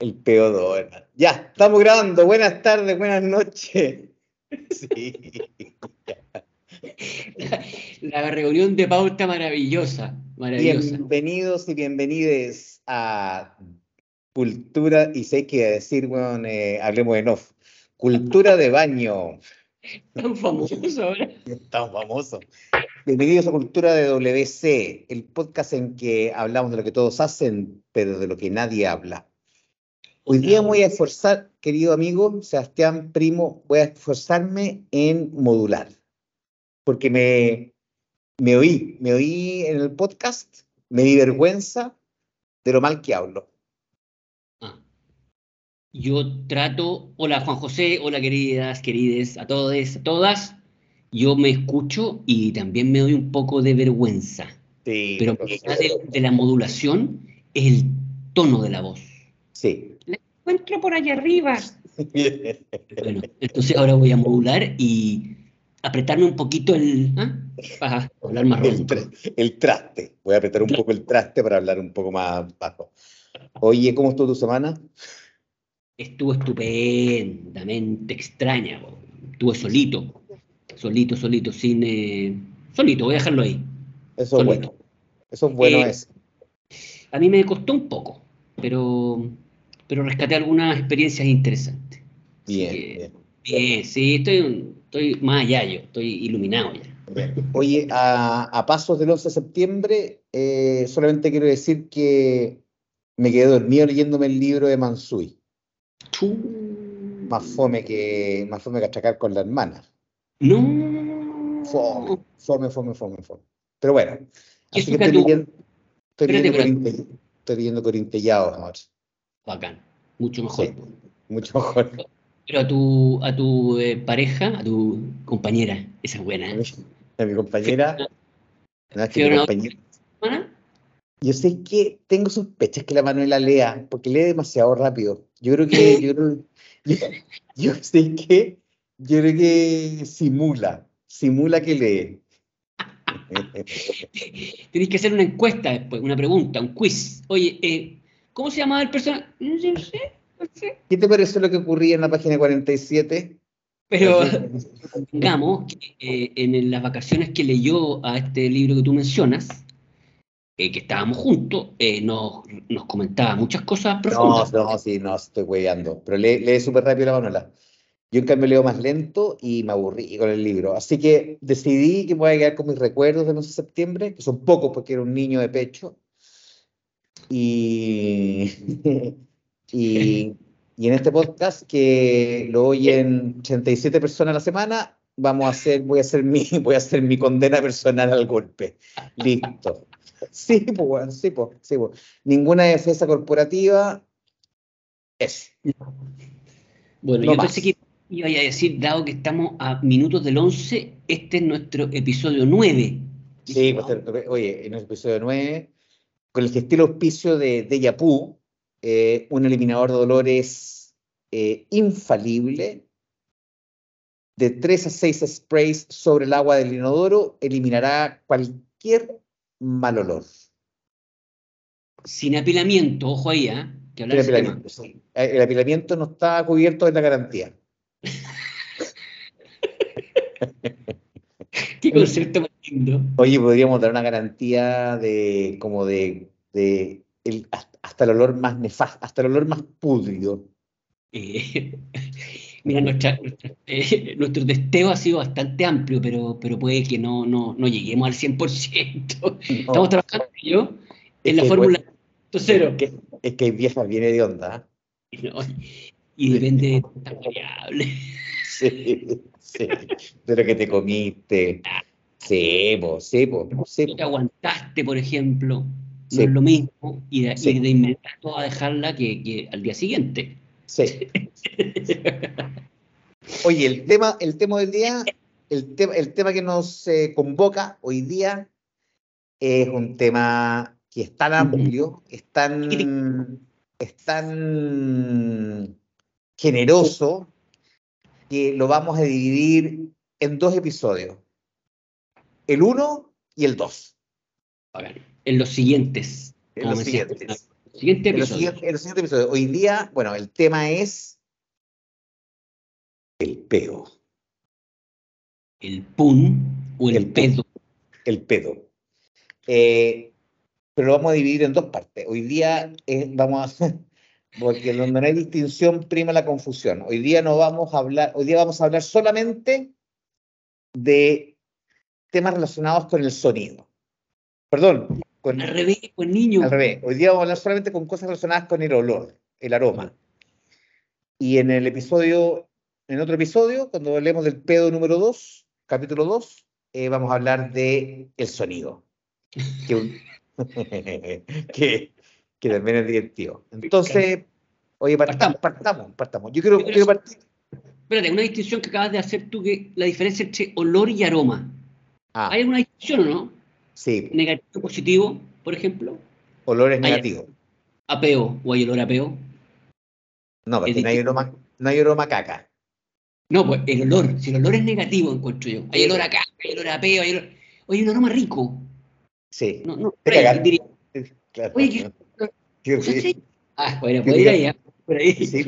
El peor. Ya, estamos grabando. Buenas tardes, buenas noches. Sí. La, reunión de pauta maravillosa, maravillosa. Bienvenidos y bienvenides a Cultura, y sé que decir, bueno, eh, hablemos en off. Cultura de baño. Tan famoso ahora. Tan famoso. Bienvenidos a Cultura de WC, el podcast en que hablamos de lo que todos hacen, pero de lo que nadie habla. Hoy día voy a esforzar, querido amigo Sebastián Primo, voy a esforzarme en modular, porque me, me oí, me oí en el podcast, me di vergüenza de lo mal que hablo. Ah. Yo trato, hola Juan José, hola queridas, querides, a todos, a todas, yo me escucho y también me doy un poco de vergüenza. Sí, pero de, de la modulación es el tono de la voz. Sí. Encuentro por allá arriba. bueno, entonces ahora voy a modular y apretarme un poquito el. ¿ah? Para hablar más el, el, traste. Voy a apretar un poco el traste para hablar un poco más bajo. Oye, ¿cómo estuvo tu semana? Estuvo estupendamente extraña. Estuve solito. Solito, solito, sin. Eh, solito, voy a dejarlo ahí. Eso es bueno. Eso es bueno. Eh, es. A mí me costó un poco, pero pero rescaté algunas experiencias interesantes. Bien, bien. bien. sí, estoy, estoy más allá yo, estoy iluminado ya. Oye, a, pasos del 11 de septiembre, eh, solamente quiero decir que me quedé dormido leyéndome el libro de Mansui. Más fome que más fome que achacar con la hermana. No. Fome, fome, fome, fome, fome. Pero bueno, así que estoy leyendo, estoy, leyendo estoy leyendo Corintellados ahora bacán, mucho mejor. mucho mejor. Pero a tu, a tu eh, pareja, a tu compañera, esa es buena. A mi compañera. No, es que mi compañera yo sé que tengo sospechas que la Manuela lea, porque lee demasiado rápido. Yo creo que, yo, creo, yo, sé que, yo creo que simula, simula que lee. Tenéis que hacer una encuesta después, una pregunta, un quiz. Oye, eh, ¿Cómo se llamaba el personaje? No sé, no sé. ¿Qué te pareció lo que ocurría en la página 47? Pero digamos que eh, en las vacaciones que leyó a este libro que tú mencionas, eh, que estábamos juntos, eh, nos, nos, comentaba muchas cosas profundas. No, no, sí, no, estoy hueveando. Pero lee, lee súper rápido la Manuela. Yo en cambio leo más lento y me aburrí con el libro. Así que decidí que me voy a quedar con mis recuerdos de 11 de septiembre, que son pocos porque era un niño de pecho, y, y, en este podcast, que lo oyen 87 personas a la semana, vamos a hacer, voy a hacer mi, voy a hacer mi condena personal al golpe. Listo. Sí, pues, sí, pues, sí, pues. Ninguna defensa corporativa. Es. Bueno, yo pensé que iba a decir, dado que estamos a minutos del 11, este es nuestro episodio 9. Sí, pues, oye, en el episodio 9 con el estilo auspicio de, de Yapú, eh, un eliminador de dolores eh, infalible, de 3 a 6 sprays sobre el agua del inodoro, eliminará cualquier mal olor. Sin apilamiento, ojo ahí, ¿eh? Que Sin apilamiento, sí. El apilamiento no está cubierto en la garantía. Qué concepto lindo. Oye, podríamos dar una garantía de como de, de el, hasta el olor más nefasto, hasta el olor más pudrido. Eh, mira, nuestra, eh, nuestro testeo ha sido bastante amplio, pero, pero puede que no, no, no lleguemos al 100%. Estamos trabajando yo en la fórmula cero. Es que, es que vieja viene de onda. y depende de tantas variables. Sí. Sí, de lo que te comiste. Sí, vos, sí, vos, sí. te aguantaste, por ejemplo, no es lo mismo, y de, sí. de inmediato a dejarla que, que, al día siguiente. Sí. Oye, el tema, el tema del día, el, tema el tema que nos eh, convoca hoy día es un tema que es tan amplio, es tan, es tan generoso, que lo vamos a dividir en dos episodios. El 1 y el 2. En los siguientes. En los siguientes. Siguiente En los episodio. siguientes- en los siguientes episodios. Hoy día, bueno, el tema es el peo, El pun o el, El pun. pedo. el pedo. Eh, pero lo vamos a dividir en dos partes. Hoy día eh, vamos a, porque donde no hay distinción prima la confusión. Hoy día no vamos a hablar, hoy día vamos a hablar solamente de temas relacionados con el sonido. Perdón, con, Al revés, pues niño. Al revés, hoy día vamos a hablar solamente con cosas relacionadas con el olor, el aroma. Y en el episodio, en otro episodio, cuando hablemos del pedo número 2, capítulo 2, eh, vamos a hablar de el sonido. Que, un- que, que también es divertido. Entonces, oye, partamos, partamos, partamos. Yo quiero, quiero partir. Espérate, una distinción que acabas de hacer tú, que la diferencia entre olor y aroma. Ah, ¿Hay alguna distinción o no? sí, Negativo, positivo, por ejemplo. olores negativos. Apeo o hay olor a peo. No, porque no hay aroma, no hay aroma caca. No, pues el olor. Si el olor es negativo, encuentro yo. Hay olor a caca, hay olor a peo, hay olor... Oye, un aroma rico. Sí. No, no, Te diría, Claro. Oye, ¿qué- Qué. Ah, bueno, puede ir. Por ahí. Sí.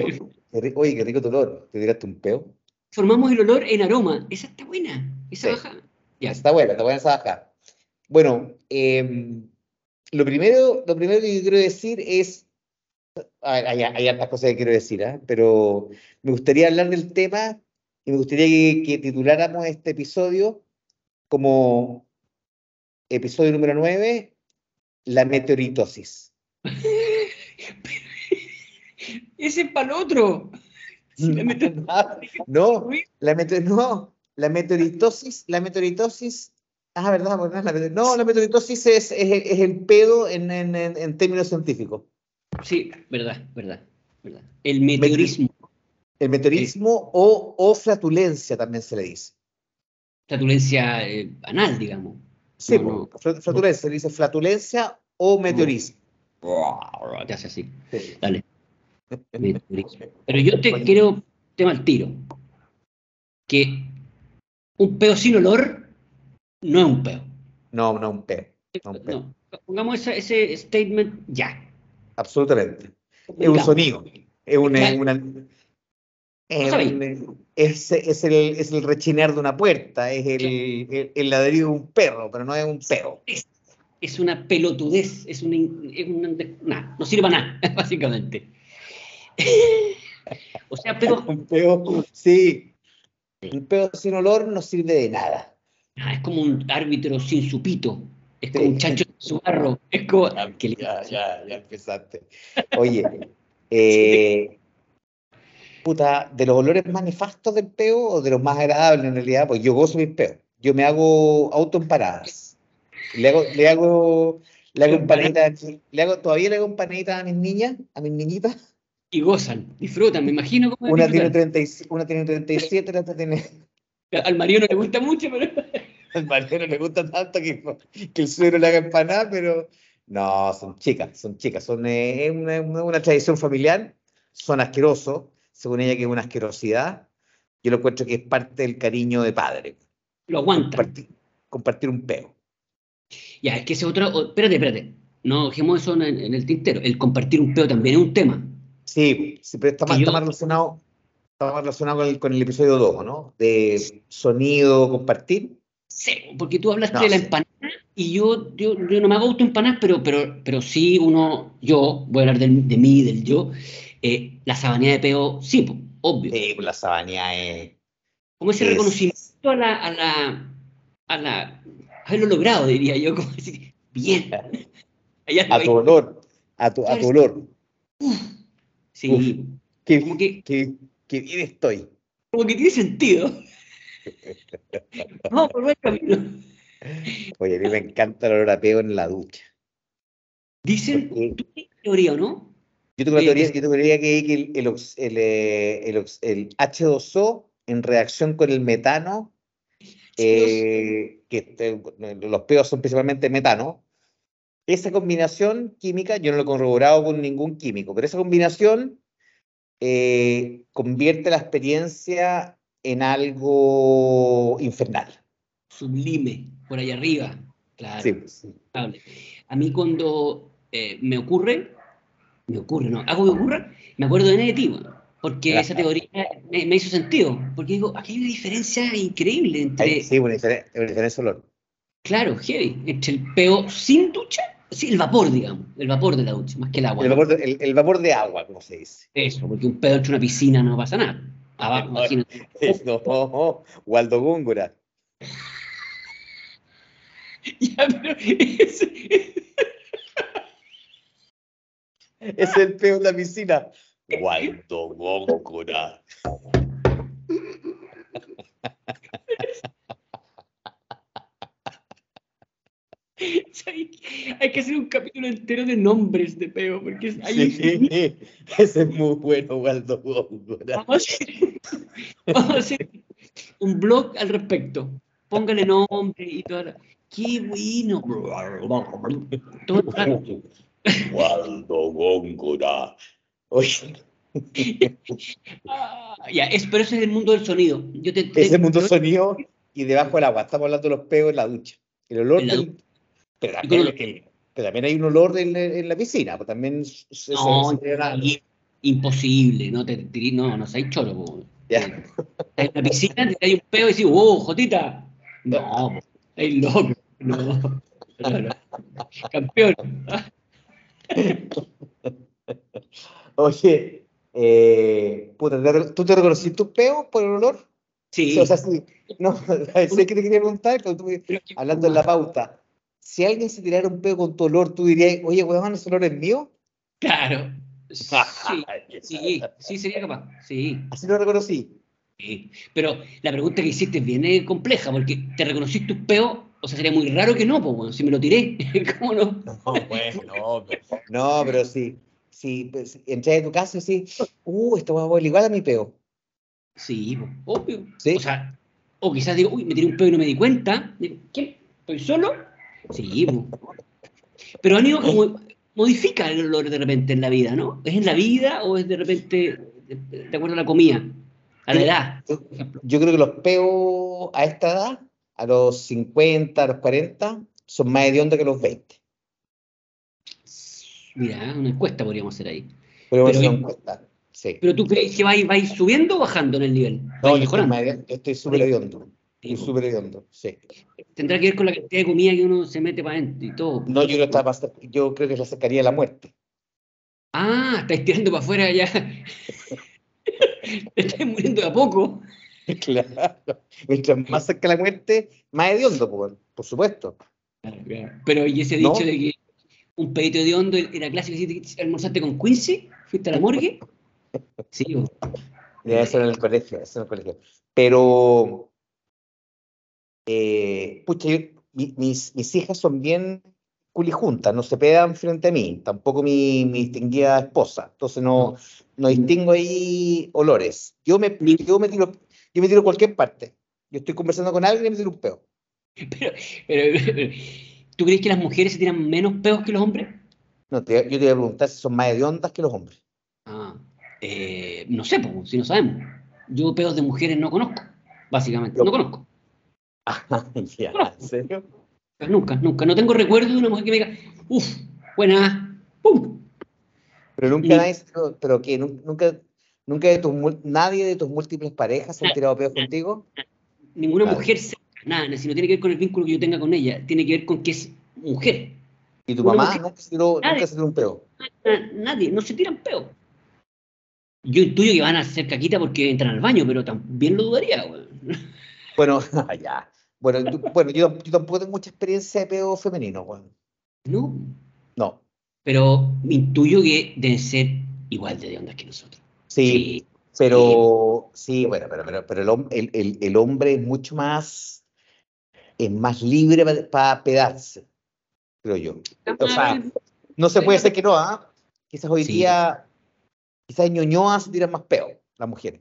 Oye, qué rico tu olor. ¿Te tiraste un peo? Formamos el olor en aroma. Esa está buena. Esa Sí. baja. Ya. Está buena, está buena esa baja. Bueno, em, lo, primero, lo primero que quiero decir es, hay, hay, hay hartas cosas que quiero decir, ¿ah? pero me gustaría hablar del tema y me gustaría que, que tituláramos este episodio como episodio número 9, la meteoritosis. Ese es para el otro. Si la no, la mete- no, la meteoritosis, la meteoritosis, ah, verdad, no, la mete- no, la meteoritosis es, es, el- es el pedo en, en, en, términos científicos. Sí, verdad, verdad, verdad. El meteorismo. El meteorismo o, o flatulencia también se le dice. Flatulencia eh, anal, digamos. Sí, No, fla- flatulencia, se le dice flatulencia o meteorismo. Te hace así. Sí. Dale. Meteorismo. Pero yo te quiero tema al tiro. Que un peo sin olor no es un peo. No, no un peo. No un peo. No. Pongamos ese statement ya. Absolutamente. Es un sonido. Es una, Claro. una- es, un- es- es el, es el rechinar de una puerta, es el, el, el ladrido de un perro, pero no es un peo. Es, es una pelotudez, es una, es una- nada, no sirve para nada, básicamente. o sea, pero Un peo, sí. Un peo sin olor no sirve de nada. ah, es como un árbitro sin su pito, es como un chancho sin su barro, es como... Ya, ya, ya empezaste. Oye, eh, puta, de los olores más nefastos del peo o de los más agradables en realidad, pues yo gozo mis peos. Yo me hago autoempanadas. Le hago, le hago, le hago empanaditas, le hago, todavía le hago empanaditas a mis niñas, a mis niñitas. Y gozan, disfrutan, me imagino cómo Una tiene, disfrutan. 30 y- una tiene 37, la otra tiene. Al marido no le gusta mucho, pero... Al marido le gusta tanto que, que el suegro le haga empanada, pero no, son chicas, son chicas, son eh, es una, una- tradición familiar, son asquerosos, según ella que es una asquerosidad. Yo lo encuentro que es parte del cariño de padre, Lo aguantan. compartir, compartir un peo. Ya, es que ese otro... Espérate, espérate. No dejemos eso en, en el tintero. El compartir un peo también es un tema. Sí, sí, pero está más, está más relacionado, está más relacionado con el, con el episodio 2, ¿no? De sonido, compartir. Sí, porque tú hablaste No, de la sí. empanada y yo, yo, yo no me hago autoempanadas, pero, pero, pero sí uno, yo, voy a hablar del- de mí, del yo, eh, la sabanía de peo, sí, obvio. Sí, pues la sabanía es... como ese es- reconocimiento a la, a la, a la, haberlo logrado, diría yo, como decir, bien. Allá A tu olor, a tu, a tu olor. Sí, Qué, como que, qué- qué bien estoy. como que tiene sentido. Vamos por buen camino. Oye, a mí me encanta el olor a peo en la ducha. Dicen, Porque ¿tú tienes teoría o no? yo tengo Sí, teoría, yo tengo teoría que, que el, el, ox- el, eh, el H2O en reacción con el metano, eh, que este, los peos son principalmente metano, esa combinación química, yo no lo he corroborado con ningún químico, pero esa combinación eh, convierte la experiencia en algo infernal. Sublime, por ahí arriba. Claro. Sí, sí. A mí cuando eh, me ocurre, Me ocurre, ¿no? Algo me ocurre, me acuerdo de negativo, porque esa teoría me, me, hizo sentido. Porque digo, aquí hay una diferencia increíble entre. Sí, una diferencia, una diferencia olor. Claro, heavy. Entre el peo sin ducha, sí, el vapor, digamos, el vapor de la ducha, más que el agua. El, vapor de, el, el vapor de agua, como se dice. Eso, porque un pedo entre una piscina no pasa nada. Abajo, No, imagínate. No, no, Waldo Góngora. Ya, pero ese- Es el peo en la piscina. Waldo Góngora. hay, que hacer un capítulo entero de nombres de peo, porque es- hay Sí, ese es muy bueno, Waldo Góngora. Vamos a, hacer, vamos a hacer un blog al respecto. Póngale nombre y toda la... ¡Qué bueno! Todo. Waldo Góngora. Oye, Ah, ya, es, pero ese es el mundo del sonido. Yo te, te- ese mundo yo- sonido y debajo del agua. Estamos hablando de los peos en la ducha. El olor del- pero, también, con- el- pero también hay un olor en, en la piscina. Pues también se- No, se- se- i- imposible, no te no, no seas choro. po. Ya. En la piscina te hay un peo y decís, ¡oh, Jotita! No, es loco. No. Campeón. Oye, eh, puta, ¿te re- ¿tú te reconociste tu peo por el olor? Sí. O sea, sí. No, sé que te quería preguntar, tú pero que- hablando en la pauta. Si alguien se tirara un peo con tu olor, tú dirías, oye, weón, ese olor es mío. Claro. Sí, sí, sí, sería capaz. Sí, Así lo reconocí. sí. Pero la pregunta que hiciste es bien eh, compleja, porque te reconociste un peo, o sea, sería muy raro que no, pues, bueno, si me lo tiré, ¿cómo no? No, bueno, no, pero- no, pero sí. Sí, pues, entré a tu casa y decís, uh, esto va a volver igual a mi peo. Sí, pues, obvio. Sí. O sea, o quizás digo, uy, me tiré un peo y no me di cuenta. Digo, ¿Qué? ¿Estoy solo? Sí. Pero han ido como modifica el olor de repente en la vida, ¿no? ¿Es en la vida o es de repente de, acuerdo a la comida? A la edad, Yo- por ejemplo. Yo creo que los peos a esta edad, a los 50, a los 40, son más hediondos que los 20. Mira, una encuesta podríamos hacer ahí. Pero, Pero- eso no cuesta. Sí. ¿Pero tú crees que vais, vais subiendo o bajando en el nivel? No, ¿Vais yo estoy, mejorando? yo estoy súper hediondo. Hediondo, sí. Tendrá que ver con la cantidad de comida que uno se mete para adentro y todo. No, yo más cer- yo creo que es la cercanía de la muerte. Ah, estáis tirando para afuera ya. Estáis muriendo de a poco. Claro. Mientras más cerca la muerte, más hediondo, por, por supuesto. Pero y ese ¿No? dicho de que un pedito de hondo era clásico, si almorzaste con Quincy, fuiste a la morgue. Sí, o- Eso era en el colegio, eso en el colegio. Pero, eh, pucha, yo- mi- mis, mis hijas son bien culijuntas, no se pegan frente a mí, tampoco mi, mi distinguida esposa, entonces no, no distingo ahí olores. Yo me, yo me tiro, yo me tiro cualquier parte. Yo estoy conversando con alguien y me tiro un peo. pero, pero, ¿tú crees que las mujeres se tiran menos peos que los hombres? No, te- yo te voy a preguntar si son más hediondas que los hombres. Ah, eh, no sé, pues, si no sabemos. Yo peos de mujeres no conozco, básicamente. No conozco. Ya, ¿en serio? Nunca, nunca. No tengo recuerdo de una mujer que me diga, uff, buena, pum. Pero nunca Ni- nadie, se- pero que nun- nunca, nunca de tus, nadie de tus múltiples parejas se han tirado peos contigo. Ninguna Claro. mujer cerca, nada, si no tiene que ver con el vínculo que yo tenga con ella, tiene que ver con que es mujer. Y tu Una mamá mujer- nunca se tiró, Nadie. nunca se tiró un peo. Na- Nadie, no se tiran peos. Yo intuyo que van a hacer caquita porque entran al baño, pero también lo dudaría, weón. Bueno, ya. Bueno, tú- bueno yo, yo tampoco tengo mucha experiencia de peo femenino, weón. No, No. pero intuyo que deben ser igual de ondas que nosotros. Sí, pero sí, bueno, pero, pero, pero el, el, el- hombre es mucho más, es más libre para pedarse, creo yo. O sea, no se puede decir que no, ¿ah? Quizás hoy Sí. día, quizás en Ñuñoa se tiran más peo, las mujeres.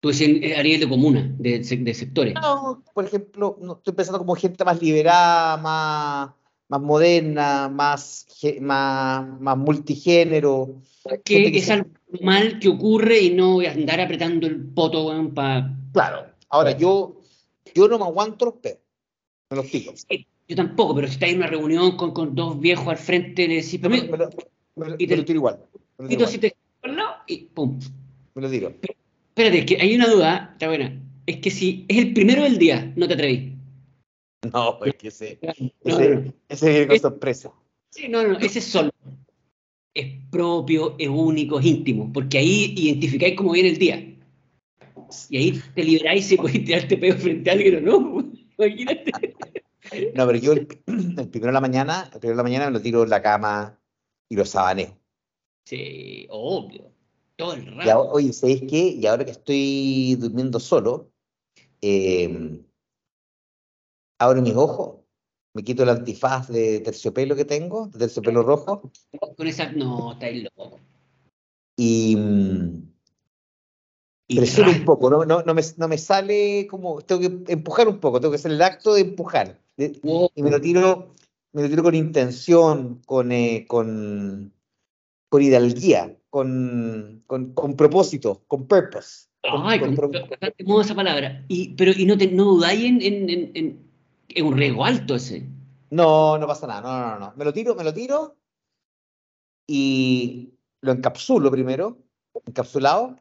Tú decías eh, a nivel de comuna, de, de sectores. No, por ejemplo, no, estoy pensando como gente más liberada, más, más moderna, más, más, más multigénero. que es algo mal que ocurre y no andar apretando el poto, weón, para... Claro. Ahora, yo, yo no me aguanto los peos, me los tiro. Yo tampoco, pero si estás en una reunión con, con dos viejos al frente, le decís, pero Me, me- me lo- Me, y te- me lo tiro igual. me lo y tiro tú igual, así te y pum. me lo tiro. Espérate, que hay una duda, está buena. Es que si es el primero del día, no te atreví. No, es que ese, No, ese, no, no. ese viene con Es- sorpresa. Sí, no, no, ese es solo. Es propio, es único, es íntimo, porque ahí identificáis cómo viene el día. Y ahí te liberáis y podéis tirarte peo frente a alguien o no. Imagínate. No, pero yo el, el primero de la mañana, el primero de la mañana me lo tiro en la cama y lo sabaneo. Sí, obvio. Todo el Y ahora- oye, ¿sabéis qué? Y ahora que estoy durmiendo solo, eh, abro mis ojos, me quito el antifaz de terciopelo que tengo, de terciopelo rojo, Con esa. No, estáis loco. y, mm, Y presiono un poco, no, no, no, me, no me sale como, tengo que empujar un poco, tengo que hacer el acto de empujar. de- Wow. y me lo tiro, me lo tiro con intención, con, eh, con, con hidalguía, con, con, con propósito, con purpose. con- Ay, con con, modo esa palabra. Y, pero, y no, te, no dudáis en, en, en, en- un riesgo alto ese. No, no pasa nada, no, no, no. Me lo tiro, me lo tiro y lo encapsulo primero, encapsulado,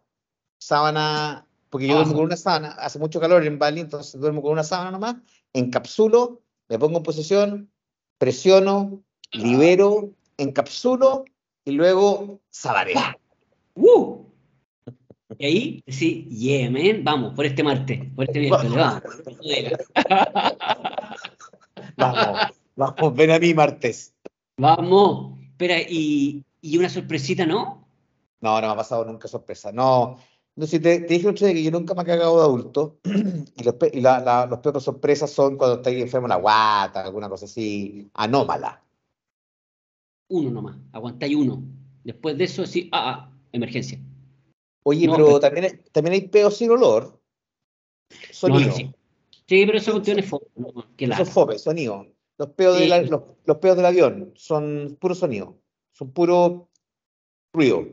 sábana, porque yo duermo Abajo. con una sábana, hace mucho calor en Bali, entonces duermo con una sábana nomás, encapsulo, me pongo en posición, presiono, libero, encapsulo y luego sabaneo. ¡Uh! Y ahí, sí, yeah, man, vamos, por este martes, por este miércoles, vamos. Vamos, vamos, ven a mí martes. Vamos. Espera, y, y una sorpresita, ¿no? No, no me ha pasado nunca sorpresa. No, no si te, te dije día que yo nunca me he cagado de adulto y los, y la- la- los peores sorpresas son cuando estáis enfermo en la guata, alguna cosa así anómala. Uno nomás, aguantáis uno. Después de eso, sí, ah, ah, emergencia. Oye, No, pero pero- también, hay- también hay peos sin olor. Sonido. No, sí. Sí, pero esa cuestión es fo- no, sonido. Los peos, Sí. de la- los, los peos del avión son puro sonido. Son puro ruido.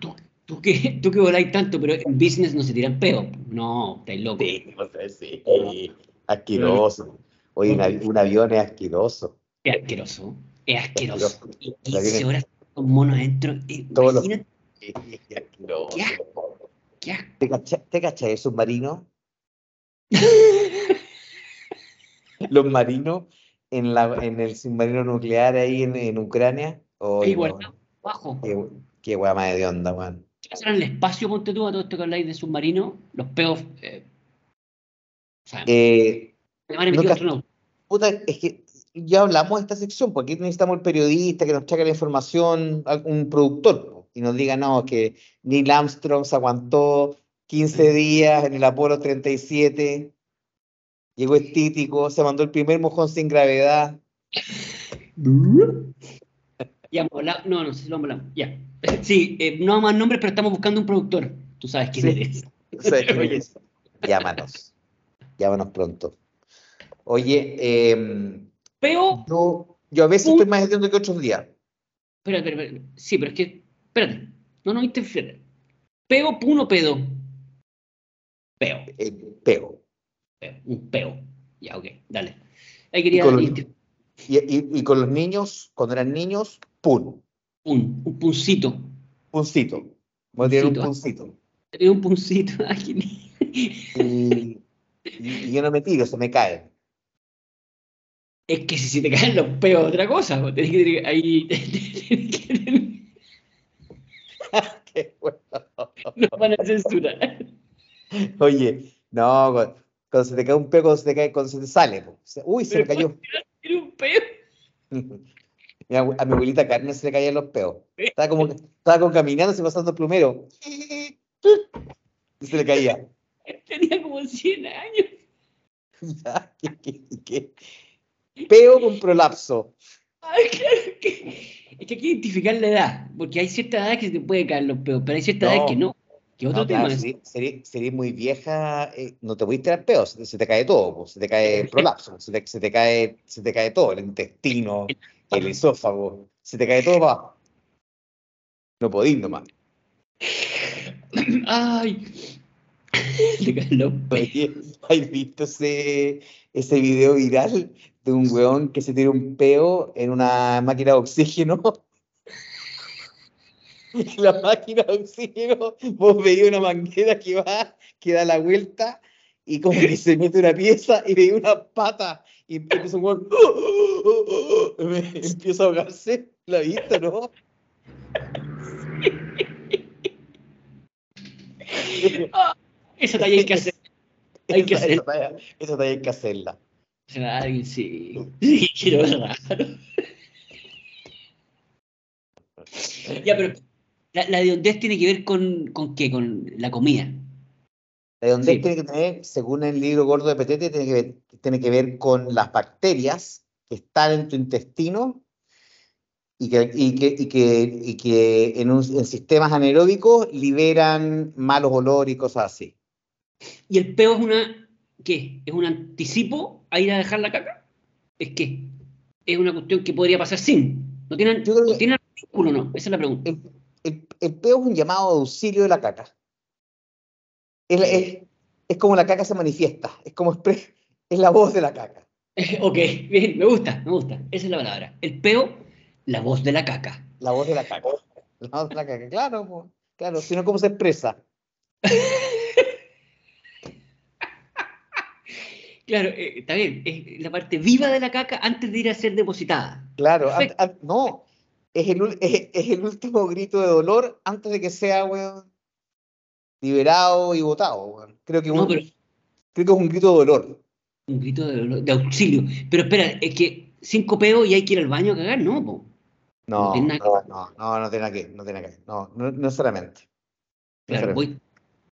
Tú, tú que, tú que voláis tanto, pero en business no se tiran peos. No, estáis locos. Sí, o sea, sí. Asqueroso. Oye, un avión es asqueroso. Es asqueroso. Es asqueroso. Y La 15 viene- horas con monos adentro. eh, Todos los- qué asco. Qué asco. ¿Te cachai, te cachai el submarino? Los marinos en, la, en el submarino nuclear ahí en, en Ucrania. Guardado weón, abajo. qué, qué más de onda, weón. ¿Qué pasa en el espacio, ponte tú, a todo esto que habláis de submarino? Los peos. Eh, o sea, Eh, astronauta. puta, es que ya hablamos de esta sección, porque aquí necesitamos el periodista que nos traiga la información, un productor, y nos diga, no, que Neil Armstrong se aguantó 15 días en el Apolo 37, llegó estítico, se mandó el primer mojón sin gravedad. Ya. No, no sé si lo hablado. Ya. Sí, eh, no más nombres, pero estamos buscando un productor. Tú sabes quién Sí. eres. ¿Sabes quién es? Llámanos, llámanos pronto. Oye, em, Peo. yo, yo a veces estoy más atento que otros días. Espera, espera. Sí, pero es que. Espérate. No, no interfiere. Peo, puno, pedo. Peo. Eh, peo. peo. Un peo. Ya, ok. Dale. Ahí quería. con los- Y, y- y con los niños, cuando eran niños, pum, Un, un puncito. puncito. Voy a tirar un Puncito. Tenía un puncito. Ay, Y, y- y yo no me tiro, se me cae. Es que si se te caen los peos, otra cosa. pues, Tenés que tener ahí. tenés que tener- Qué bueno. Nos van a censurar. Oye, no, cu- cuando se te cae un pego, cuando se te cae, cuando se te sale. po. Uy, se me Pero cayó. Un peo. A mi abuelita Carmen se le caían los peos. Estaba como, estaba como caminando, se pasando plumero. Y se le caía. Tenía como 100 años. ¿qué- qué- qué? Peo con prolapso. Ay, claro que. Es que hay que identificar la edad. Porque hay cierta edad que se te puede caer los peos, pero hay cierta edad No. que no. Que otro No, tema claro, es. sería, muy vieja, eh, no te puedes tirar peos, se te, se te cae todo, se te cae el prolapso, se te, se te cae, se te cae todo, el intestino, el esófago, se te cae todo abajo. No podís nomás. Ay. Le caen los peos. ¿has visto ese, ese video viral de un weón que se tira un peo en una máquina de oxígeno? la máquina de oxígeno, vos veías una manguera que va, que da la vuelta y como que se mete una pieza y veía una pata y empieza un gol, empieza a ahogarse, la vista, ¿no? Eso también hay que hacer. Hay que hacer. Eso también hay que hacerla. Alguien sí. Sí, quiero verla. Ya, pero la, la de hondez tiene que ver con, con qué, con la comida. La de hondez tiene que tener, según el libro gordo de Petete, tiene que, ver, tiene que ver con las bacterias que están en tu intestino y que, y que, y que, y que en, un, en sistemas anaeróbicos liberan malos olores y cosas así. ¿Y el peo es una, qué? ¿Es un anticipo a ir a dejar la caca? ¿Es qué? Es una cuestión que podría pasar sin. ¿No tiene, ¿no tiene artículo no? Esa es la pregunta. El, el, el, peo es un llamado de auxilio de la caca. Es, es, es como la caca se manifiesta, es como es la voz de la caca. ok, bien, me gusta, me gusta. Esa es la palabra. El peo, la voz de la caca. La voz de la caca. La voz de la caca, claro, claro, sino cómo se expresa. Claro, eh, está bien, es la parte viva de la caca antes de ir a ser depositada. Claro, an, an, no, es el, es, es, el último grito de dolor antes de que sea, weón, liberado y votado, weón. Creo que, No, un, pero- creo que es un grito de dolor. Un grito de, dolor- de auxilio. Pero espera, es que cinco peos y hay que ir al baño a cagar, ¿no? po? No, No no, no, no, tiene nada que, no tiene nada que, no, no, no. No Claro, voy-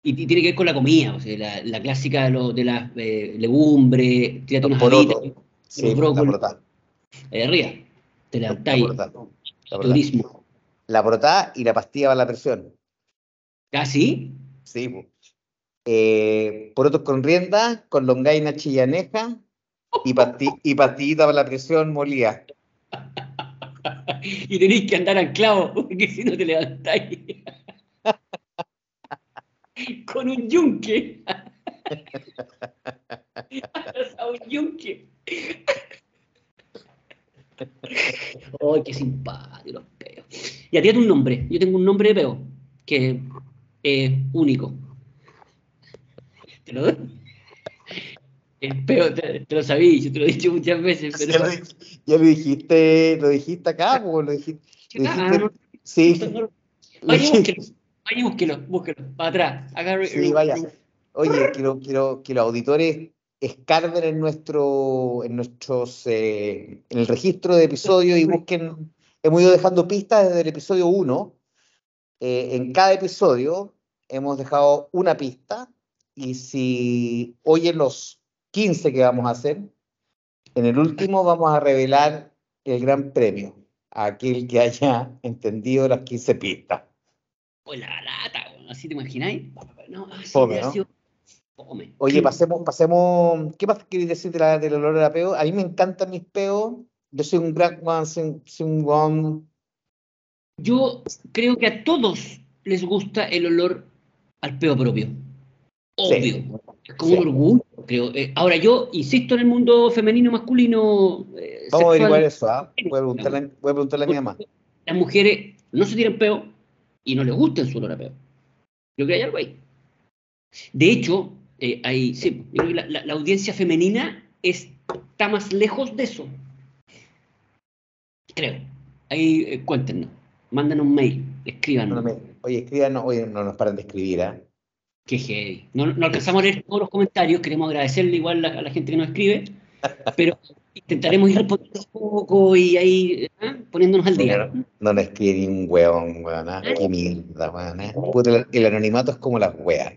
y, y tiene que ver con la comida, o sea, la, la clásica de, lo- de las eh, legumbres, tírate unas. Sí, los la brócolis, ahí arriba, te La levantáis, brotada. La brotada. turismo. La brotada y la pastilla para la presión. ¿Ah, sí? Sí, po. Eh, porotos con rienda, con longaina chillaneja y, pasti- y pastillita para la presión molida. Y tenéis que andar anclado, porque si no te levantáis. Con un yunque. a un yunque. ¡Ay, qué simpático los peos! Y a ti un nombre. Yo tengo un nombre de peo que es único. ¿Te lo doy? El peo, te, te lo sabía, yo te lo he dicho muchas veces, Ya pero... lo, ya lo dijiste, lo dijiste acá, po, lo dijiste. lo Ah, dijiste- sí, no, no, lo Vaya. Vaya, búsquelo, búsquelo. Para atrás. Agarre, sí, vaya. Oye, quiero, quiero que los auditores escarben en nuestro, en nuestros, eh, en el registro de episodios y busquen. Hemos ido dejando pistas desde el episodio 1. Eh, en cada episodio hemos dejado una pista y si oyen los 15 que vamos a hacer, en el último vamos a revelar el gran premio a aquel que haya entendido las 15 pistas. Pues la lata, así te imagináis. No, así Fome, ¿no? sido fome. Oye, pasemos, pasemos. ¿Qué más queréis decir de la, del olor a peo? A mí me encantan mis peos. Yo soy un gran one, soy, soy un one. Yo creo que a todos les gusta el olor al peo propio. Obvio. Sí. Es como Sí. un orgullo, creo. Eh, ahora, yo insisto en el mundo femenino, masculino. eh, Vamos a sexual. averiguar eso, ¿ah? Voy a preguntarle, voy a preguntarle a mi mamá. Las mujeres no se tiran peo y no les gusta el su olor a peo. Yo creo que hay algo ahí. De hecho, eh, hay, sí, yo creo que la, la- la audiencia femenina está más lejos de eso. Creo. Ahí eh, cuéntenos. Mándanos un mail, escríbanos. Oye, escríbanos, oye, no nos paran de escribir, ¿ah? Qué heavy. No, no alcanzamos a leer todos los comentarios, queremos agradecerle igual a, a la gente que nos escribe, pero intentaremos ir respondiendo un poco y ahí ¿ah? poniéndonos al día. No nos escribe ni un weón, weón, ¿ah? Qué mierda, weón. Puta, el, el anonimato es como las weas.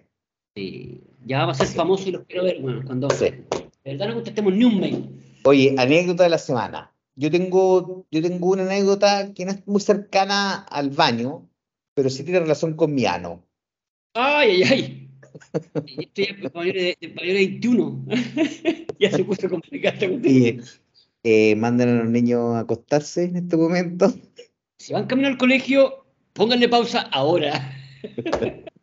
Sí, ya va a ser famoso y los quiero ver, bueno, cuando Sí. de verdad no contestemos ni un mail. Oye, anécdota de la semana. Yo tengo, yo tengo una anécdota que no es muy cercana al baño, pero sí tiene relación con mi ano. Ay, ay, ay. Esto ya es para mayores de, de mayores de 21. ya se puso complicado. Y eh, mandan a los niños a acostarse en este momento. Si van camino al colegio, pónganle pausa ahora.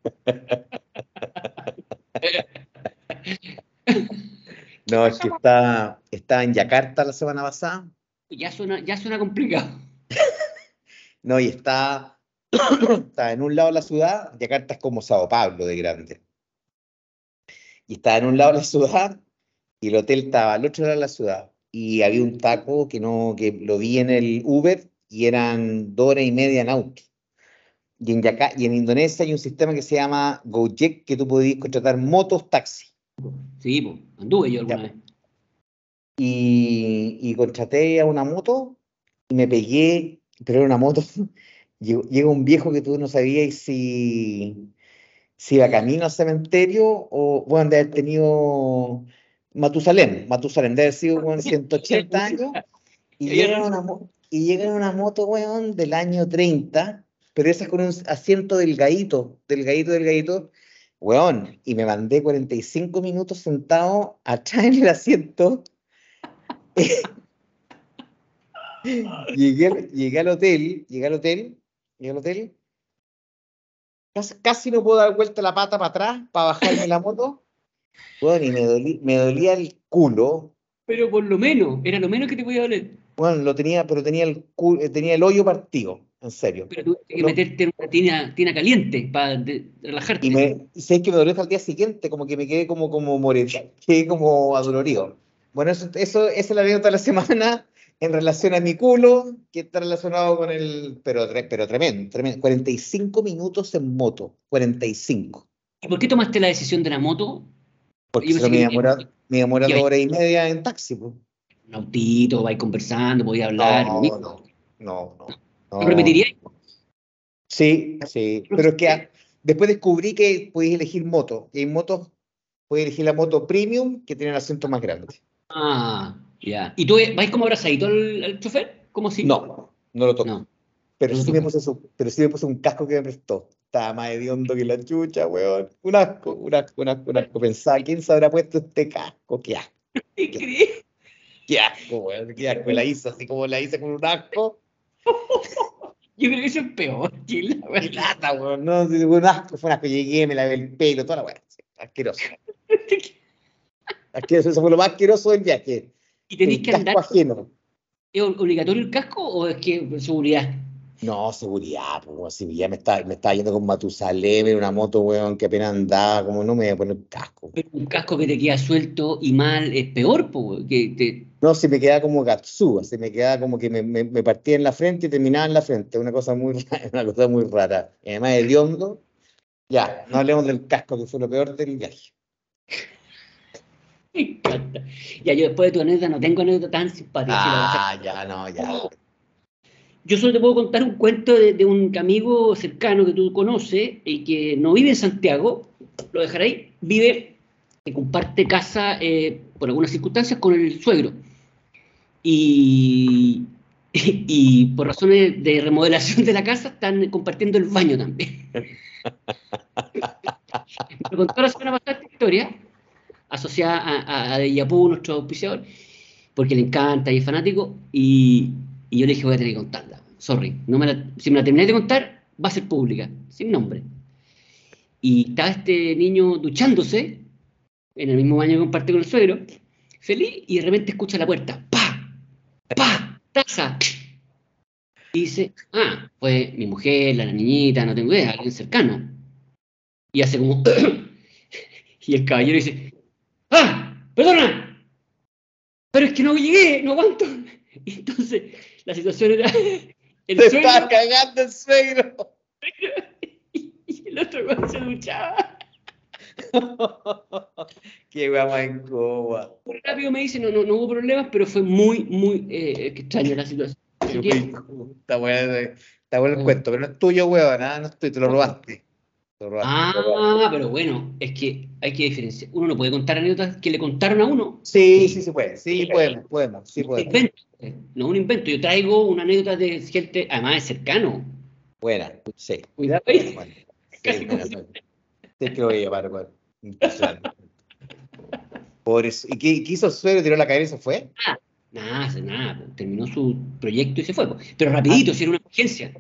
No, es que está, está en Yakarta la semana pasada. Ya suena, ya suena complicado. No, y está, estaba en un lado de la ciudad, Yakarta es como Sao Paulo de grande. Y estaba en un lado de la ciudad y el hotel estaba al otro lado de la ciudad. Y había un taco que no, que lo vi en el Uber y eran dos horas y media en auto. Y en, Yaca- y en Indonesia hay un sistema que se llama Gojek, que tú podías contratar motos taxi. Sí, pues, anduve yo alguna Ya. vez. Y, y contraté a una moto y me pegué, pero era una moto. Llega un viejo que tú no sabías si, si iba camino al cementerio o, bueno, de haber tenido Matusalén, Matusalén, de haber sido con 180 años. Y llega en una, y llega en una moto, weón, del año 30, pero esa con un asiento delgadito, delgadito, delgadito, weón, y me mandé 45 minutos sentado atrás en el asiento. llegué, al- llegué al hotel, llegué al hotel, llegué al hotel. Casi, casi no puedo dar vuelta la pata para atrás para bajarme la moto. Weón, y me, dolí- me dolía el culo. Pero por lo menos, era lo menos que te podía doler. Bueno, lo tenía, pero tenía el, cu- eh, tenía el hoyo partido, en serio. Pero tuviste que No. meterte en una tina, tina caliente para de- relajarte. Y me y sé que me dolió hasta el día siguiente, como que me quedé como, como morir, quedé como adolorido. Bueno, eso, eso, esa es la anécdota de la semana en relación a mi culo, que está relacionado con el, pero, pero tremendo, tremendo. 45 minutos en moto, 45. ¿Y por qué tomaste la decisión de la moto? Porque me que- demora, me dos horas y media en taxi. pues. Un autito, vais conversando, podía hablar. No, no, no, no. ¿Lo no. repetirías? Sí, sí, pero es que después descubrí que podéis elegir moto. Y hay motos, puedes elegir la moto premium que tiene el asiento más grande. Ah, ya. ¿Y tú vais como abrazadito al, al chofer? ¿Cómo si? No, no lo toco. No. pero, no sí me puse su- pero sí me puse un casco que me prestó. Estaba más hediondo que la chucha, weón. Un asco, un asco, un asco, un asco. Pensaba, ¿quién se habrá puesto este casco? Qué asco, ¿Qué qué asco, weón. Qué asco. La hice así como la hice con un asco. Yo creo que eso es peor, la Qué verdad. lata, weón. No, fue un asco, fue un asco. Llegué, me lavé el pelo, toda la weón. Asqueroso. Asqueroso, eso fue lo más asqueroso del viaje. ¿Y tenéis que andar? ajeno. ¿Es obligatorio el casco o es que seguridad? No, seguridad, pues, si ya me estaba, me estaba yendo con Matusalem en una moto, weón, que apenas andaba, como no me voy a poner casco. Pero un casco que te queda suelto y mal es peor, que te, No, si me quedaba como Gatsu, así me quedaba como que me, me, me partía en la frente y terminaba en la frente, una cosa muy rara, una cosa muy rara. Y además hediondo. Ya, no hablemos del casco, que fue lo peor del viaje. me encanta. Ya, yo después de tu anécdota no tengo anécdota tan simpática. Ah, ya, no, ya. Yo solo te puedo contar un cuento de, de un amigo cercano que tú conoces y que no vive en Santiago, lo dejaré ahí, vive, que comparte casa eh, por algunas circunstancias con el suegro. Y, y por razones de remodelación de la casa están compartiendo el baño también. Me contó la semana pasada esta historia, asociada a, a, nuestro auspiciador, porque le encanta y es fanático, y, yo le dije, voy a tener que contarla. Sorry, si me la terminé de contar, va a ser pública, sin nombre. Y estaba este niño duchándose, en el mismo baño que comparte con el suegro, feliz, y de repente escucha la puerta, ¡pa! ¡pa! ¡taza! Y dice, ah, fue mi mujer, la niñita, no tengo idea, alguien cercano. Y hace como, y el caballero dice, ¡ah! ¡Perdona! Pero es que no llegué, no aguanto. Entonces, la situación era el Se suegro está cagando el suegro. y, el otro cuando se duchaba. Qué wea más incómoda. Muy rápido me dice, no, no, no hubo problemas, pero fue muy, muy eh, extraña la situación. Está bueno, está bueno el cuento, pero no es tuyo, weón, nada, no es tuyo, te lo robaste. Te robaste, te robaste. ah, pero bueno, es que hay que diferenciar. Uno no puede contar anécdotas que le contaron a uno. Sí, sí se puede, sí podemos, podemos, sí podemos. invento, eh, no un invento. Yo traigo una anécdota de gente, además es cercano. Buena, sí. Cuidado ahí. Bueno, sí, que lo voy a llevar, weón. Impresionante. Por eso. ¿Y qué, qué hizo el suegro? ¿Tiró la cabeza y se fue? Nada, hace nada. pues, Terminó su proyecto y se fue. Pero rapidito, si era una emergencia.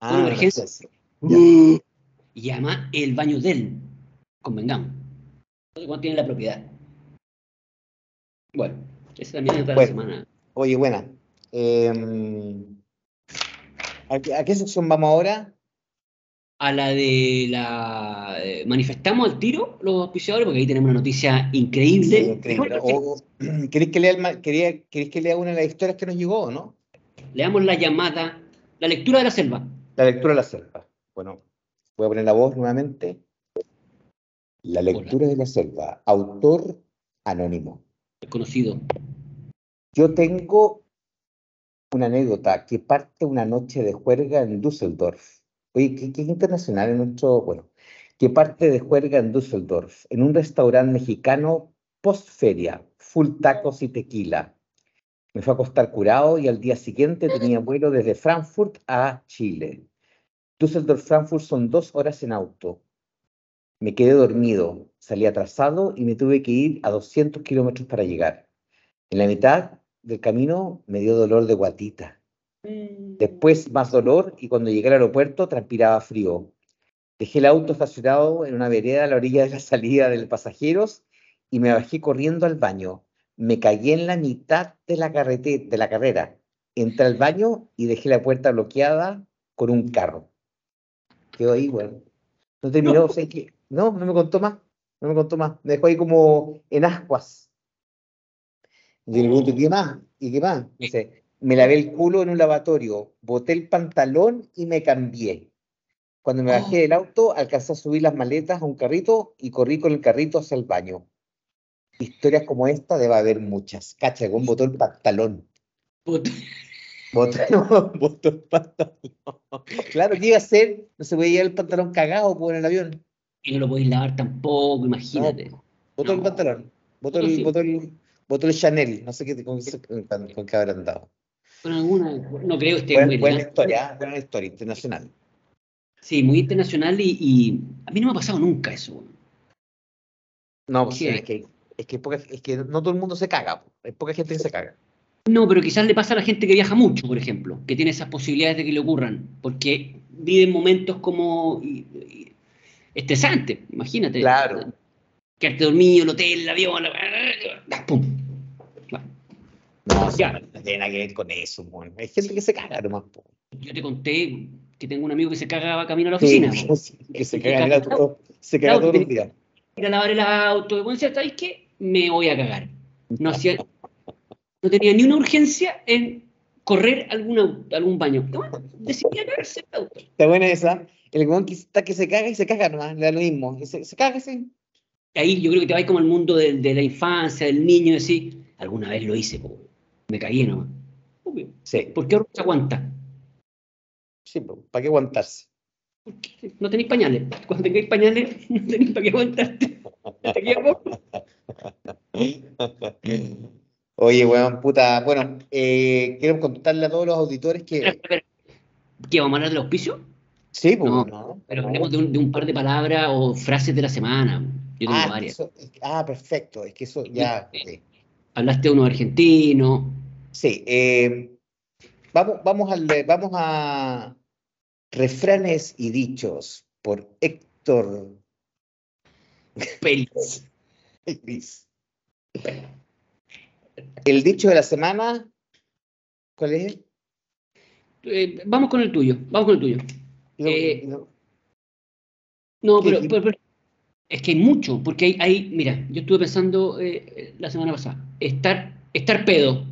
Una emergencia. Y además el baño de él. Convengamos. Cuánto tiene la propiedad. Bueno, esa es anécdota de la Bueno. semana. Oye, buena. Eh, ¿a, qué, a qué sección vamos ahora? a la de la. eh, manifestamos al tiro los auspiciadores, porque ahí tenemos una noticia increíble. Sí, increíble. O- ¿Queréis que, lea el ma- quería- queréis que lea una de las historias que nos llegó o no? Leamos la llamada, la lectura de la selva. La lectura de la selva. Bueno, voy a poner la voz nuevamente. La lectura de la selva. Autor anónimo. Desconocido. Yo tengo una anécdota que parte una noche de juerga en Düsseldorf. Oye, qué, qué internacional en nuestro, bueno, que parte de juerga en Düsseldorf, en un restaurante mexicano post-feria, full tacos y tequila. Me fue a acostar curado y al día siguiente tenía vuelo desde Frankfurt a Chile. Düsseldorf-Frankfurt son dos horas en auto. Me quedé dormido, salí atrasado y me tuve que ir a 200 kilómetros para llegar. En la mitad del camino me dio dolor de guatita. Después más dolor y cuando llegué al aeropuerto transpiraba frío. Dejé el auto estacionado en una vereda a la orilla de la salida de los pasajeros y me bajé corriendo al baño. Me caí en la mitad de la, de la carrera. Entré al baño y dejé la puerta bloqueada con un carro. Quedó ahí, bueno. No terminó, No. o sea, que- no, no me contó más. No me contó más. Me dejó ahí como en ascuas. Y le pregunto, ¿y qué más? ¿Y qué más? Dice, me lavé el culo en un lavatorio, boté el pantalón y me cambié. Cuando me bajé Oh. del auto, alcancé a subir las maletas a un carrito y corrí con el carrito hacia el baño. Historias como esta debe haber muchas. Cacha, con botó el pantalón. Puta. Botó, botó el pantalón. Claro, ¿qué iba a hacer? No se podía llevar el pantalón cagado por el avión. Y no lo podéis lavar tampoco, imagínate. Botó el No. pantalón. Botó No, el, sí. botó el, botó el Chanel. No sé qué, con, con, con qué habrán dado. Alguna, no creo que esté Buena, muy buena historia, ¿eh? buena historia internacional. Sí, muy internacional y, y a mí no me ha pasado nunca eso. No, pues, Sí, es que, es que, poca- es que no todo el mundo se caga. Hay poca gente que se caga. No, pero quizás le pasa a la gente que viaja mucho, por ejemplo, que tiene esas posibilidades de que le ocurran, porque viven momentos como estresantes, imagínate. Claro. Quedarte dormido, el hotel, el avión, la- ¡pum! Bueno, No, Ya. no tiene nada que ver con eso. po. Hay gente que se caga nomás. po. yo te conté que tengo un amigo que se cagaba camino a la oficina. sí, que se caga el auto. Se caga Claro, todos los días. ir a lavar el auto. Y bueno, ¿sabes qué? Me voy a cagar. No, hacía, no tenía ni una urgencia en correr algún, au- algún baño. Bueno, decidí cagarse el auto. Está buena esa. El weón que está que se caga y se caga nomás, le da lo mismo. Se, se caga, sí. Ahí yo creo que te vas como al mundo de, de la infancia, del niño, y decir, alguna vez lo hice, po. me caí nomás. Obvio. Sí, ¿Por qué ahora se aguanta? sí, ¿para qué aguantarse? Porque no tenéis pañales. Cuando tengáis pañales, no tenéis para qué aguantarte. Oye, weón, puta, bueno, eh, quiero contarle a todos los auditores que... espera. ¿Qué, vamos a hablar del auspicio? Sí, pues, No, no, Pero no. hablemos de un, de un par de palabras o frases de la semana. Yo tengo Ah, varias. eso- ah, perfecto, es que eso ya... Hablaste de uno argentino. Sí, eh, vamos, vamos, al, vamos a refranes y dichos por Héctor Pelis. Gris. El dicho de la semana, ¿cuál es? Eh, vamos con el tuyo. Vamos con el tuyo. No, Eh, no. Pero, pero- pero- es que hay mucho, porque hay, hay mira, yo estuve pensando eh, la semana pasada, estar, estar pedo,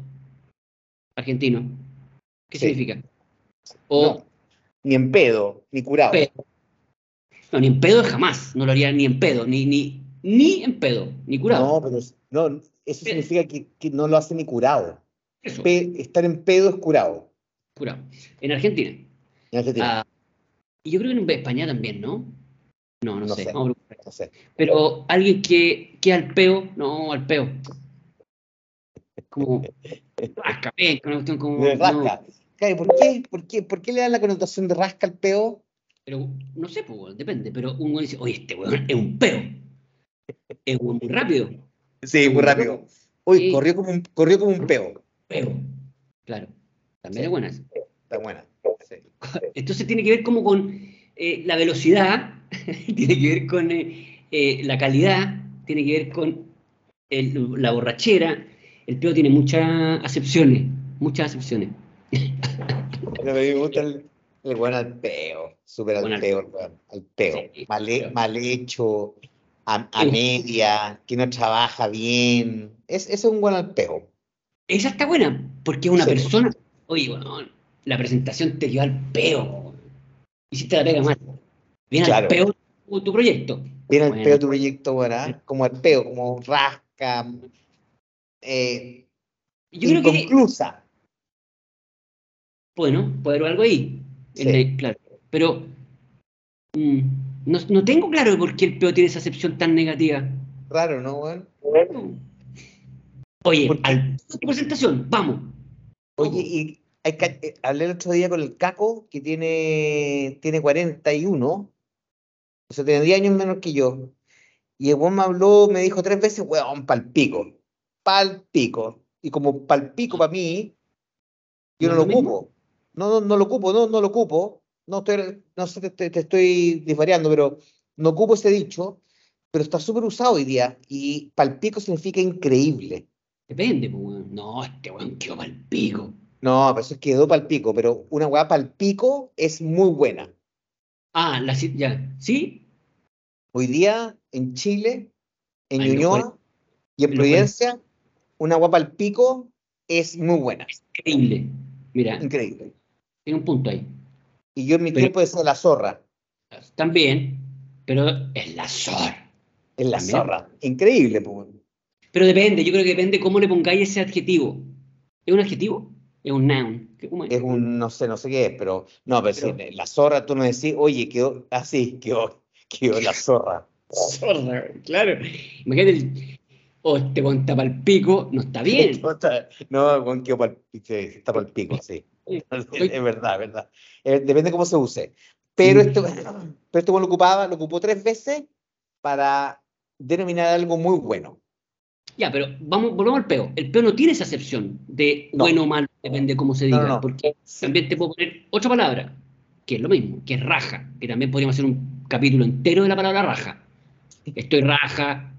argentino, ¿qué Sí. significa? O, No, ni en pedo, ni curado. Pedo. no, ni en pedo jamás, no lo haría ni en pedo, ni, ni, ni en pedo, ni curado. No, pero no, eso Pe- significa que, que no lo hace ni curado. Eso, Pe- estar en pedo es curado. curado. En Argentina. En Argentina. Ah, y yo creo que en España también, ¿no? No, no, No sé. sé. a- no sé. Pero alguien que, que al peo, no, al peo. Como rasca, eh, una cuestión como. No, rasca. Claro, ¿por, qué? ¿Por, qué? ¿Por qué le dan la connotación de rasca al peo? pero no sé, pues, depende. Pero un weón dice, oye, este weón es un peo. Es un muy rápido. Sí, muy rápido. Uy, Sí. corrió, como un, corrió como un peo. Peo. Claro. También Sí. es buena esa. Está buena. Sí. Entonces tiene que ver como con eh, la velocidad, tiene que ver con eh, eh, la calidad, tiene que ver con el- la borrachera. El peo tiene muchas acepciones, muchas acepciones. Pero a mí me gusta el, El bueno al peo, súper al peo, al mal, peo. mal hecho, a, a Sí. media, que no trabaja bien. Es, es un buen al peo. Esa está buena, porque es una Sí. persona. Oye, bueno, la presentación te dio al peo. Hiciste la pega mal. Viene Claro. al peo tu, tu proyecto. Viene al peo tu proyecto, bueno, ¿ah? como al peo, como rasca, eh, Yo creo que, inconclusa. bueno, puede haber algo ahí. Sí. la- claro. Pero mm, no, no tengo claro por qué el peo tiene esa acepción tan negativa. Raro, ¿no, weón? Oye, ¿Por qué? al presentación, vamos. Oye, y hay eh, hablé el otro día con el Caco, que tiene, tiene 41, o sea, tiene 10 años menos que yo. Y el weón me habló, me dijo tres veces, weón, palpico, palpico. Y como palpico para mí, yo ¿No lo mismo? ocupo. No, no, no lo ocupo, no, no lo ocupo. No, estoy, no sé, te, te- estoy disvariando, pero no ocupo ese dicho, pero está súper usado hoy día. Y palpico significa increíble. Depende, pues. No, este weón quedó mal pico. No, pero eso quedó pal pico, pero una weá pal pico es muy buena. Ah, la, ya. ¿Sí? Hoy día en Chile, en Ay, lo Ñuñoa cual- y en cual- Providencia, una weá pal pico es muy buena, Increíble. Mira, increíble. tiene un punto ahí. Y yo en mi Pero- tiempo decía la zorra, También, pero es la zorra. es la También. zorra, increíble. pues. Pero depende, yo creo que depende cómo le pongáis ese adjetivo. ¿Es un adjetivo? Es un noun. ¿Qué- cómo es? Es un, no sé, no sé qué es, pero no, pero, Pero- sí, la zorra tú no decís, oye, quedó así, quedó, quedó la zorra. Zorra, claro. Imagínate, el, oh, este weón está pa'l pico, no está bien. No, weón, quedó pal, está pal pico, sí. Es verdad, es verdad. Eh, depende cómo se use. Pero Mm. este, pero weón lo ocupaba, lo ocupó tres veces para denominar algo muy bueno. Ya, pero vamos, volvamos al peo. El peo no tiene esa acepción de No. bueno o malo, depende de cómo se diga. no, no. Porque Sí. también te puedo poner otra palabra, que es lo mismo, que es raja, que también podríamos hacer un capítulo entero de la palabra raja. Estoy raja,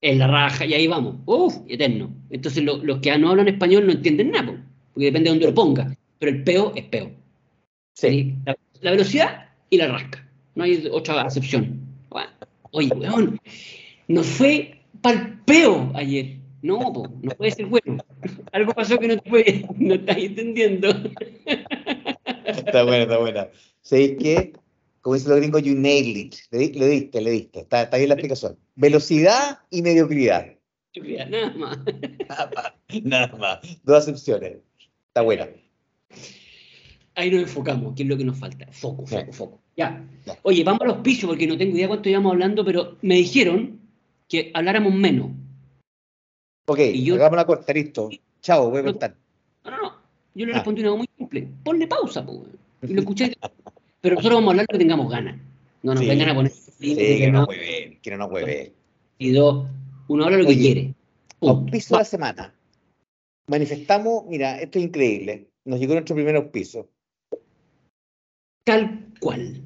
es la raja, y ahí vamos. ¡Uf! Eterno. Entonces lo- los que no hablan español no entienden nada, po, porque depende de dónde lo ponga. Pero el peo es peo. Sí. La, la velocidad y la rasca. No hay otra acepción. Bueno, Oye, weón, nos fue pa'l peo ayer. No, po, no puede ser bueno. Algo pasó que no te puede, no estás entendiendo. Está buena, está buena. ¿Sabéis qué? Como dicen los gringos, you nailed it. Le, le diste, le diste. Está, está bien la explicación. Velocidad y mediocridad. Nada más. Nada más. Nada más. Dos acepciones. Está buena. Ahí nos enfocamos, que es lo que nos falta. Foco, foco, foco. Ya. Ya. Oye, vamos a los pisos, porque no tengo idea cuánto llevamos hablando, pero me dijeron que habláramos menos. Ok, Y yo- hagamos la corta, listo. Chao, voy a cortar. No, no, no. Yo le Ah. respondí una cosa muy simple. Ponle pausa, po. Y lo escuché. Pero nosotros vamos a hablar lo que tengamos ganas. No nos Sí. vengan a poner Sí, que no. no mueve, que no nos mueve. Y dos, uno habla lo que quiere. Punto. Auspicio de la semana. Manifestamos, mira, esto es increíble. Nos llegó nuestro primer auspicio. Tal cual.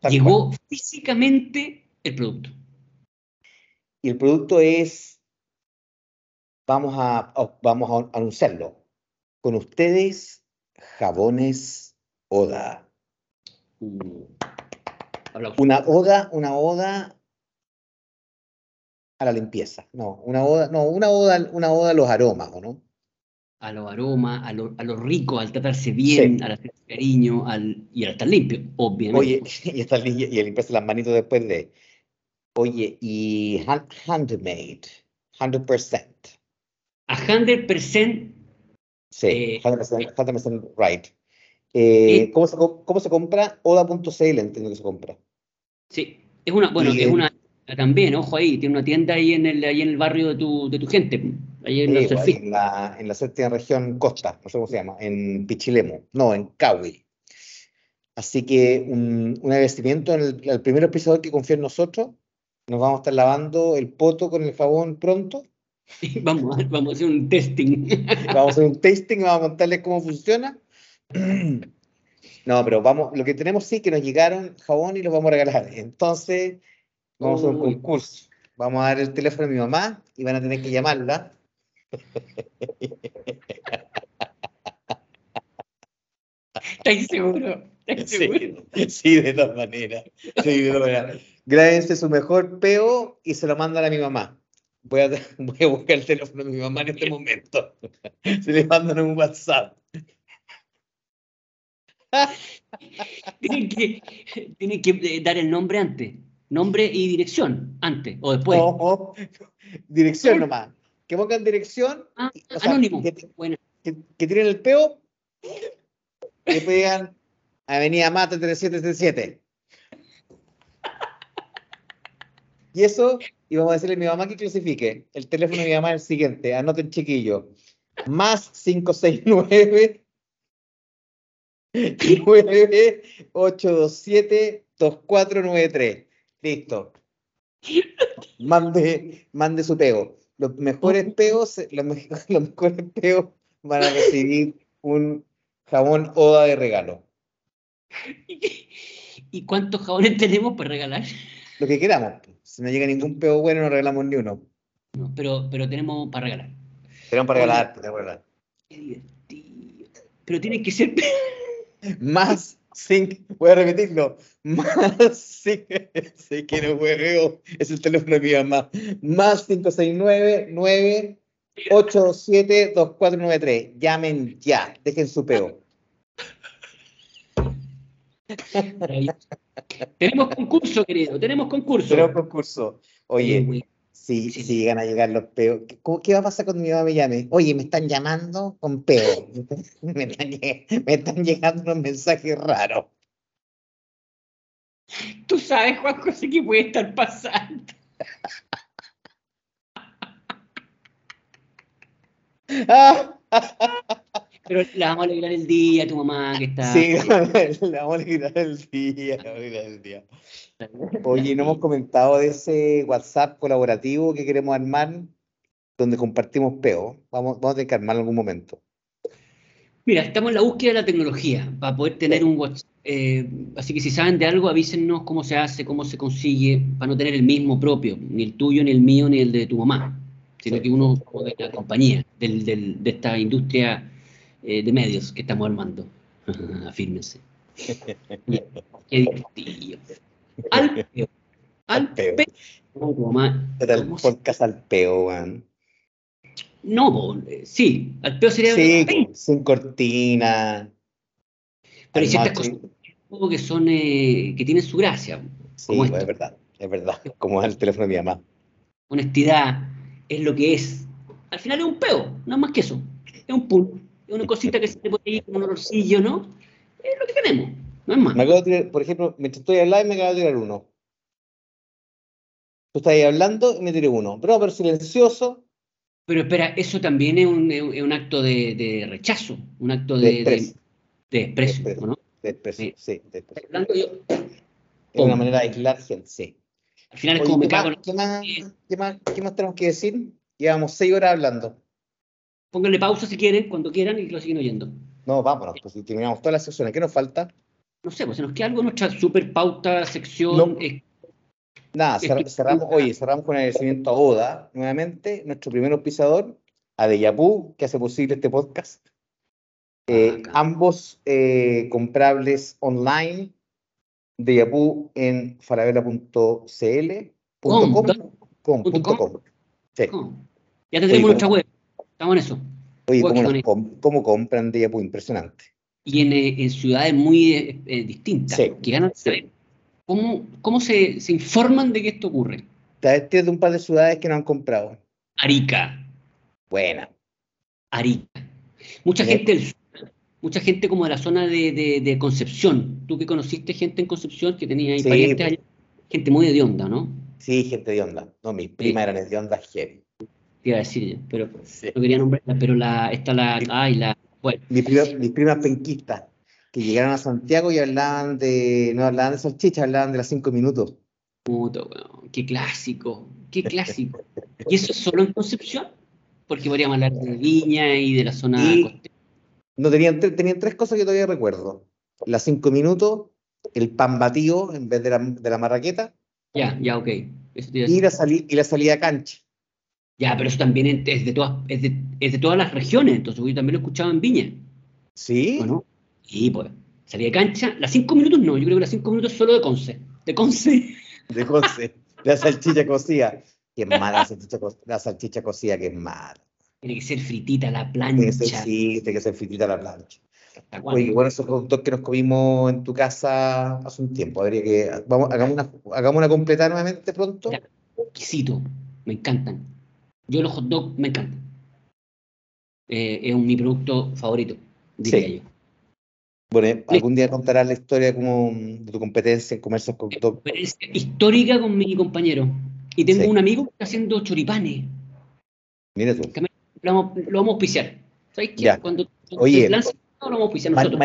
Tal Llegó físicamente el producto. Y el producto es, vamos a, vamos a anunciarlo. Con ustedes, jabones Oda. Uh. Una oda, una oda a la limpieza. No, una oda, no, una oda, una oda a los aromas, ¿o no? A los aromas, a lo, a lo rico, al tratarse bien, Sí. al hacer cariño, al, y al estar limpio, obviamente. Oye, y, esta, li- y a limpiarse las manitos después de. Oye, y hand- handmade, 100%. A 100% Sí, Eh, 100%, 100% right. Eh, eh, ¿cómo, se, ¿Cómo se compra? Oda.cl entiendo que se compra. Sí, es una, bueno, Y es una, también, ojo ahí, tiene una tienda ahí en el, ahí en el barrio de tu, de tu gente, ahí en Sí, los pues, en, la, en la séptima región Costa, no sé cómo se llama, en Pichilemu, no, en Cahui. Así que un, un agradecimiento al, al primer episodio que confió en nosotros. Nos vamos a estar lavando el poto con el jabón pronto. Vamos, a- vamos a hacer un testing. Vamos a hacer un testing, vamos a contarles cómo funciona. No, pero vamos, lo que tenemos sí que nos llegaron jabón y los vamos a regalar. Entonces, vamos a hacer un Uy. concurso. Vamos a dar el teléfono a mi mamá y van a tener que llamarla. ¿Estáis seguros? Sí, sí, de todas maneras. Sí, de todas maneras. Grábense su mejor peo y se lo mandan a mi mamá. Voy a, voy a buscar el teléfono de mi mamá en este momento. Se le mandan un WhatsApp. Tienen que, tienen que eh, dar el nombre antes. Nombre y dirección antes o después. No, dirección nomás. Que pongan dirección. Ah, o sea, anónimo. que- Bueno, que, que tiren el peo, que pegan Avenida Mata 3737. Y eso, y vamos a decirle a mi mamá que clasifique. El teléfono de mi mamá es el siguiente, anoten chiquillo. Más 569 9827 2493. Listo. Mande, mande su pego. Los mejores peos, los, me- los mejores peos van a recibir un jabón Oda de regalo. ¿y cuántos jabones tenemos para regalar? Lo que queramos. Si no llega ningún peo bueno, no regalamos ni uno. No, pero, pero tenemos para regalar. Tenemos para regalar, para regalar. Qué divertido. Pero tienen que ser. Más 5, voy a repetirlo. Más 5, sé que no hueveo, es el teléfono de mi mamá. Más 569 9 827 2493. Llamen ya, dejen su peo. Tenemos concurso, querido. Tenemos concurso. Tenemos concurso. Oye, güey, si, sí. si llegan a llegar los peos, ¿qué, cómo- qué va a pasar cuando mi mamá me llame? Oye, me están llamando con peo. Me están, me están llegando unos mensajes raros. Tú sabes, Juan José, que puede estar pasando. ¡Ah! Pero le vamos a alegrar el día a tu mamá que está. Sí, la vamos a quitar el día, la vamos a quitar el día. Oye, no hemos comentado de ese WhatsApp colaborativo que queremos armar, donde compartimos peo. Vamos, vamos a tener que armarlo en algún momento. Mira, estamos en la búsqueda de la tecnología para poder tener un WhatsApp. eh, así que si saben de algo, avísennos cómo se hace, cómo se consigue, para no tener el mismo propio, ni el tuyo, ni el mío, ni el de tu mamá, sino Sí. que uno de la compañía, del, del- de esta industria eh, de medios que estamos armando. Afírmense. Qué divertido. Al peo. Al Al peo. peo. No, tu mamá, Era el ¿cómo se- podcast al peo, weón. No, eh, sí, al peo sería. Sí, sin cortina. Pero hay ciertas cosas que son, eh, que tienen su gracia. Sí, como pues, es verdad, es verdad. Como es el teléfono de mi mamá. Honestidad es lo que es. Al final es un peo, no es más que eso. Es un pun, es una cosita que se te puede ir con un olorcillo, ¿no? Es lo que tenemos, no es más. Me acabo de tirar, por ejemplo, mientras estoy al live me acabo de tirar uno. Tú estás ahí hablando y me tiré uno. Pero, pero silencioso, Pero espera, eso también es un, es un acto de, de rechazo, un acto de de, de, desprecio. de desprecio, Desprecio. ¿o ¿no? de desprecio, Sí. de desprecio. Hablando yo, Es una manera de aislar gente, sí. al final es como me ¿qué, cago en... qué, más, qué, más, qué más tenemos que decir? Llevamos seis horas hablando. Pónganle pausa si quieren, cuando quieran, y lo siguen oyendo. No, vámonos, pues si terminamos todas las sesiones. ¿Qué nos falta? No sé, pues se nos queda algo en nuestra super pauta, sección. No. eh, Nada, cer- cerramos, oye, cerramos con el agradecimiento a Oda, nuevamente, nuestro primer auspiciador, a Deyapú, que hace posible este podcast. Eh, ambos eh, comprables online, Deyapú en falabella.cl. Com, com, ¿dónde? com, punto punto com. com. Sí. Ya te tenemos nuestra web. Estamos en eso. Oye, ¿cómo, com- compran Deyapú? Impresionante. y en, eh, en ciudades muy eh, eh, distintas Sí, que ganan sí. cómo, cómo se, se informan de que esto ocurre. Te de un par de ciudades que no han comprado. Arica, Buena. Arica. Mucha gente del sur, mucha gente como de la zona de, de- de Concepción. Tú que conociste gente en Concepción que tenía ahí parientes pues. allá, gente muy de onda, ¿no? Sí, gente de onda. No, mis primas eran de onda heavy. Te iba a decir pero Sí. no quería nombrarla, pero la, está la, ay, la, bueno, Mis primas, mis primas penquistas que llegaron a Santiago y hablaban de, no hablaban de salchicha, hablaban de las cinco minutos. puto, weón, qué clásico, qué clásico. ¿Y eso es solo en Concepción? Porque podríamos hablar de Viña y de la zona Y- costera. No tenían, tenían tres cosas que todavía recuerdo. Las cinco minutos, el pan batido en vez de la, de la marraqueta Ya, ya, ok. Eso y la, sali- y la salida a cancha. Ya, pero eso también es de todas, es de, es de todas las regiones, entonces yo también lo he escuchado en Viña, ¿Sí? ¿o no? Sí, pues. salí de cancha, las cinco minutos no, yo creo que las cinco minutos solo de Conce. De Conce. De Conce. La salchicha cocida. Qué mala la salchicha, la salchicha cocida, que es mala. Tiene que ser fritita la plancha. Tiene que ser, sí, tiene que ser fritita la plancha. Oye, bueno, esos dogs que nos comimos en tu casa hace un tiempo. Habría que. Vamos, hagamos una, hagamos una completa nuevamente pronto. exquisito, me encantan. Yo los hot dogs me encantan. Eh, es mi producto favorito, diría yo. Bueno, algún día contarás la historia como de tu competencia en comercio con hot Es histórica con mi compañero. Y tengo un amigo que está haciendo choripanes. Mira tú. Lo vamos, lo vamos a auspiciar. ¿Sabes qué? Cuando Oye, lo vamos a auspiciar nosotros.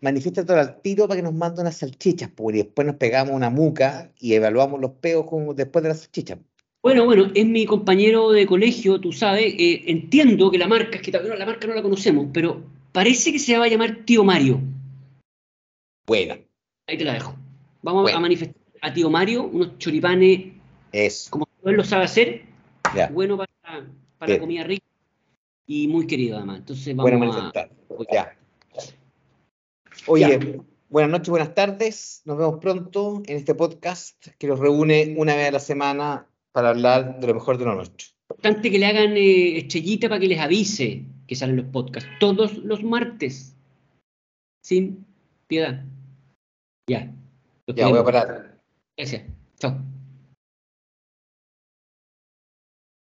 manifiesta todo al tiro para que nos mande unas salchichas, porque después nos pegamos una muca y evaluamos los peos como después de las salchichas. Bueno, bueno, es mi compañero de colegio, tú sabes, eh, entiendo que la marca, es que la marca no la conocemos, pero parece que se va a llamar Tío Mario. Buena. Ahí te la dejo. Vamos a manifestar a Tío Mario unos choripanes, es. como él lo sabe hacer, bueno para, para comida rica y muy querido además. Entonces vamos bueno, a... Ya. Oye, buenas noches, buenas tardes. Nos vemos pronto en este podcast que nos reúne una vez a la semana para hablar de lo mejor de lo nuestro. Importante que le hagan eh, estrellita para que les avise que salen los podcasts todos los martes. Sin piedad. Ya. ya voy a parar. Gracias. Chao.